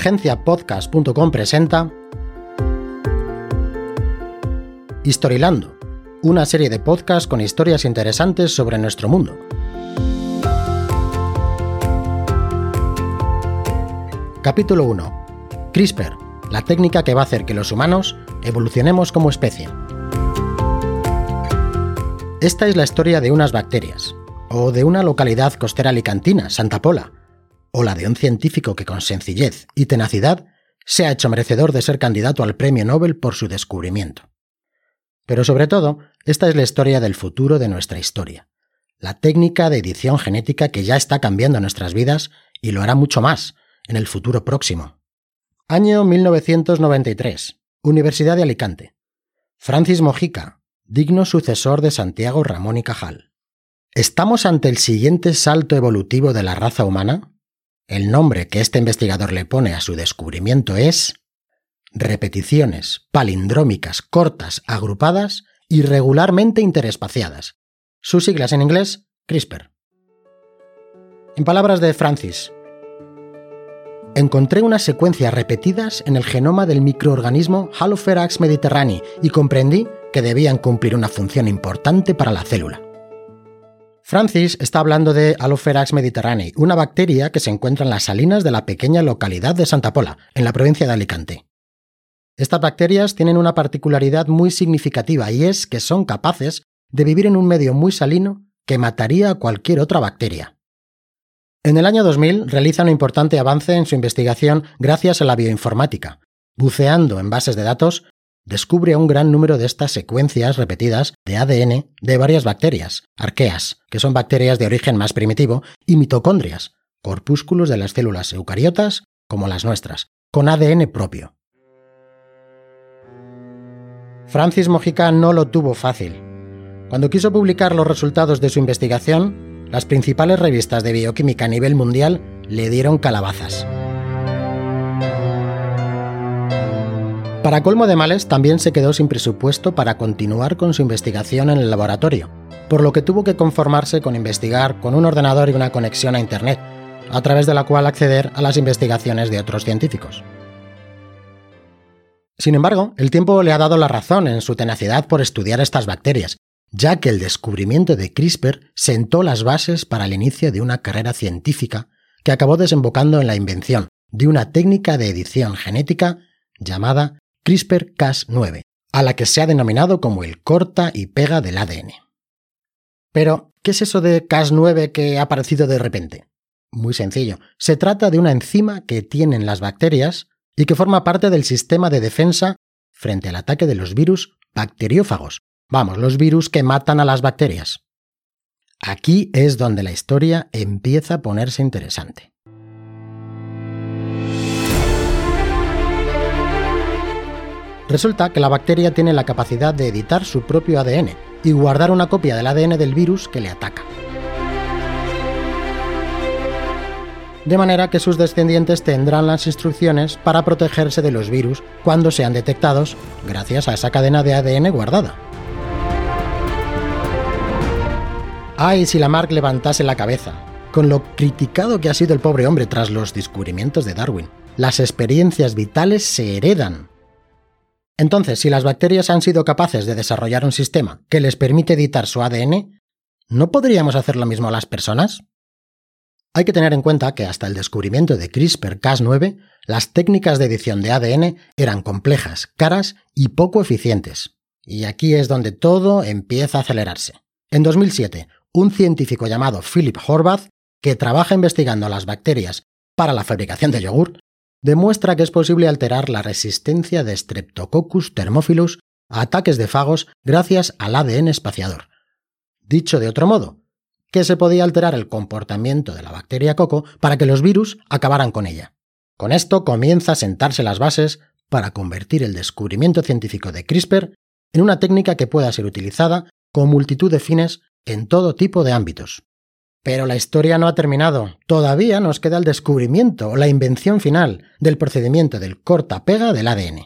agenciapodcast.com presenta Historilando, una serie de podcasts con historias interesantes sobre nuestro mundo. Capítulo 1. CRISPR, la técnica que va a hacer que los humanos evolucionemos como especie. Esta es la historia de unas bacterias, o de una localidad costera alicantina, Santa Pola, o la de un científico que con sencillez y tenacidad se ha hecho merecedor de ser candidato al premio Nobel por su descubrimiento. Pero sobre todo, esta es la historia del futuro de nuestra historia, la técnica de edición genética que ya está cambiando nuestras vidas y lo hará mucho más en el futuro próximo. Año 1993. Universidad de Alicante. Francis Mojica, digno sucesor de Santiago Ramón y Cajal. ¿Estamos ante el siguiente salto evolutivo de la raza humana? El nombre que este investigador le pone a su descubrimiento es repeticiones palindrómicas cortas agrupadas y regularmente interespaciadas. Sus siglas en inglés, CRISPR. En palabras de Francis, encontré unas secuencias repetidas en el genoma del microorganismo Halopherax mediterranei y comprendí que debían cumplir una función importante para la célula. Francis está hablando de Halopherax mediterranei, una bacteria que se encuentra en las salinas de la pequeña localidad de Santa Pola, en la provincia de Alicante. Estas bacterias tienen una particularidad muy significativa y es que son capaces de vivir en un medio muy salino que mataría a cualquier otra bacteria. En el año 2000 realiza un importante avance en su investigación gracias a la bioinformática. Buceando en bases de datos, descubre un gran número de estas secuencias repetidas de ADN de varias bacterias, arqueas, que son bacterias de origen más primitivo, y mitocondrias, corpúsculos de las células eucariotas como las nuestras, con ADN propio. Francis Mojica no lo tuvo fácil. Cuando quiso publicar los resultados de su investigación, las principales revistas de bioquímica a nivel mundial le dieron calabazas. Para colmo de males, también se quedó sin presupuesto para continuar con su investigación en el laboratorio, por lo que tuvo que conformarse con investigar con un ordenador y una conexión a Internet, a través de la cual acceder a las investigaciones de otros científicos. Sin embargo, el tiempo le ha dado la razón en su tenacidad por estudiar estas bacterias, ya que el descubrimiento de CRISPR sentó las bases para el inicio de una carrera científica que acabó desembocando en la invención de una técnica de edición genética llamada CRISPR-Cas9, a la que se ha denominado como el corta y pega del ADN. Pero, ¿qué es eso de Cas9 que ha aparecido de repente? Muy sencillo, se trata de una enzima que tienen las bacterias y que forma parte del sistema de defensa frente al ataque de los virus bacteriófagos, vamos, los virus que matan a las bacterias. Aquí es donde la historia empieza a ponerse interesante. Resulta que la bacteria tiene la capacidad de editar su propio ADN y guardar una copia del ADN del virus que le ataca. De manera que sus descendientes tendrán las instrucciones para protegerse de los virus cuando sean detectados gracias a esa cadena de ADN guardada. Ay, si Lamarck levantase la cabeza, con lo criticado que ha sido el pobre hombre tras los descubrimientos de Darwin. Las experiencias vitales se heredan, entonces, si las bacterias han sido capaces de desarrollar un sistema que les permite editar su ADN, ¿no podríamos hacer lo mismo a las personas? Hay que tener en cuenta que hasta el descubrimiento de CRISPR-Cas9, las técnicas de edición de ADN eran complejas, caras y poco eficientes. Y aquí es donde todo empieza a acelerarse. En 2007, un científico llamado Philip Horvath, que trabaja investigando las bacterias para la fabricación de yogur, demuestra que es posible alterar la resistencia de Streptococcus thermophilus a ataques de fagos gracias al ADN espaciador. Dicho de otro modo, que se podía alterar el comportamiento de la bacteria coco para que los virus acabaran con ella. Con esto comienza a sentarse las bases para convertir el descubrimiento científico de CRISPR en una técnica que pueda ser utilizada con multitud de fines en todo tipo de ámbitos. Pero la historia no ha terminado. Todavía nos queda el descubrimiento o la invención final del procedimiento del corta-pega del ADN.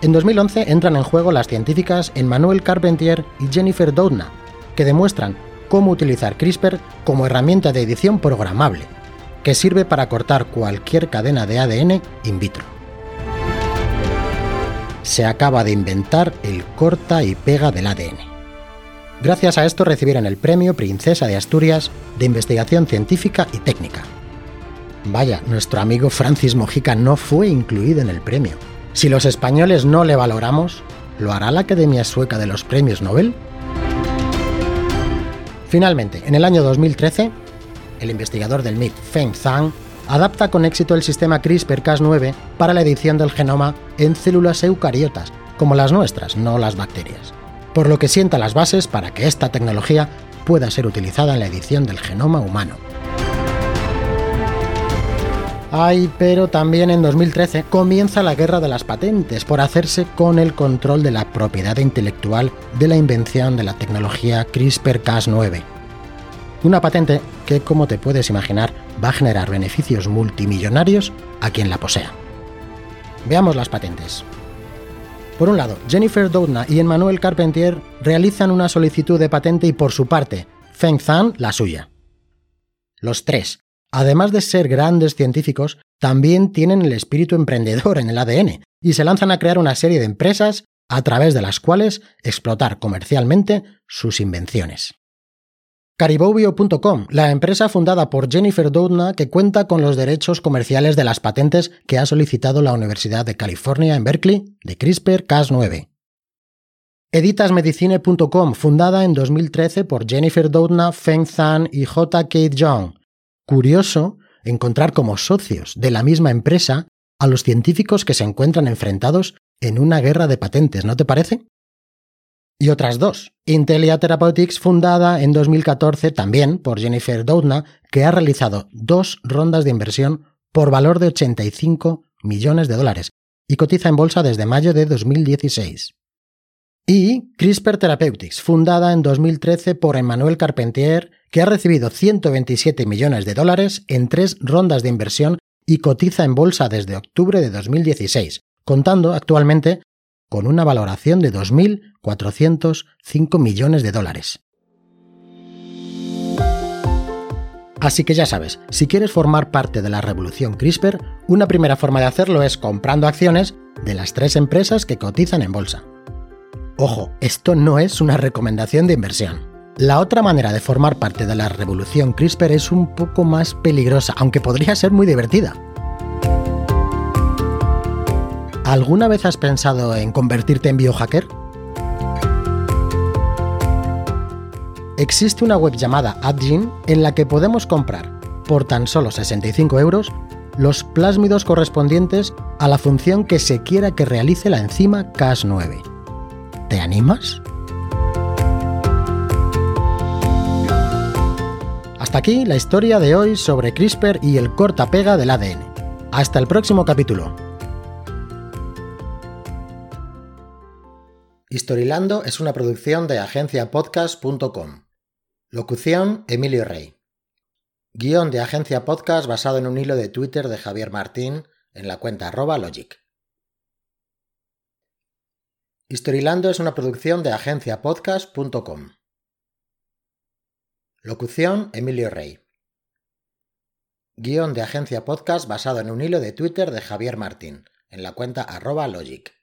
En 2011 entran en juego las científicas Emmanuel Carpentier y Jennifer Doudna, que demuestran cómo utilizar CRISPR como herramienta de edición programable, que sirve para cortar cualquier cadena de ADN in vitro. Se acaba de inventar el corta y pega del ADN. Gracias a esto recibieron el premio Princesa de Asturias de Investigación Científica y Técnica. Vaya, nuestro amigo Francis Mojica no fue incluido en el premio. Si los españoles no le valoramos, ¿lo hará la Academia Sueca de los Premios Nobel? Finalmente, en el año 2013, el investigador del MIT Feng Zhang adapta con éxito el sistema CRISPR-Cas9 para la edición del genoma en células eucariotas, como las nuestras, no las bacterias, por lo que sienta las bases para que esta tecnología pueda ser utilizada en la edición del genoma humano. Ay, pero también en 2013 comienza la guerra de las patentes por hacerse con el control de la propiedad intelectual de la invención de la tecnología CRISPR-Cas9. Una patente que, como te puedes imaginar, va a generar beneficios multimillonarios a quien la posea. Veamos las patentes. Por un lado, Jennifer Doudna y Emmanuel Carpentier realizan una solicitud de patente y por su parte, Feng Zhang la suya. Los tres, además de ser grandes científicos, también tienen el espíritu emprendedor en el ADN y se lanzan a crear una serie de empresas a través de las cuales explotar comercialmente sus invenciones. Caribobio.com, la empresa fundada por Jennifer Doudna que cuenta con los derechos comerciales de las patentes que ha solicitado la Universidad de California en Berkeley de CRISPR-Cas9. Editasmedicine.com, fundada en 2013 por Jennifer Doudna, Feng Zhang y J. Kate Young, Curioso encontrar como socios de la misma empresa a los científicos que se encuentran enfrentados en una guerra de patentes, ¿no te parece? Y otras dos. Intelia Therapeutics, fundada en 2014 también por Jennifer Doudna, que ha realizado dos rondas de inversión por valor de 85 millones de dólares y cotiza en bolsa desde mayo de 2016. Y CRISPR Therapeutics, fundada en 2013 por Emmanuel Carpentier que ha recibido 127 millones de dólares en tres rondas de inversión y cotiza en bolsa desde octubre de 2016, contando actualmente con una valoración de 2.405 millones de dólares. Así que ya sabes, si quieres formar parte de la revolución CRISPR, una primera forma de hacerlo es comprando acciones de las tres empresas que cotizan en bolsa. Ojo, esto no es una recomendación de inversión. La otra manera de formar parte de la revolución CRISPR es un poco más peligrosa, aunque podría ser muy divertida. ¿Alguna vez has pensado en convertirte en biohacker? Existe una web llamada AdGen en la que podemos comprar, por tan solo 65 euros, los plásmidos correspondientes a la función que se quiera que realice la enzima Cas9. ¿Te animas? Hasta aquí la historia de hoy sobre CRISPR y el corta-pega del ADN. Hasta el próximo capítulo. Historilando es una producción de agenciapodcast.com. Locución Emilio Rey. Guión de Agencia Podcast basado en un hilo de Twitter de Javier Martín en la cuenta arroba logic. Historilando es una producción de agenciapodcast.com. Locución Emilio Rey. Guión de Agencia Podcast basado en un hilo de Twitter de Javier Martín, en la cuenta arroba logic.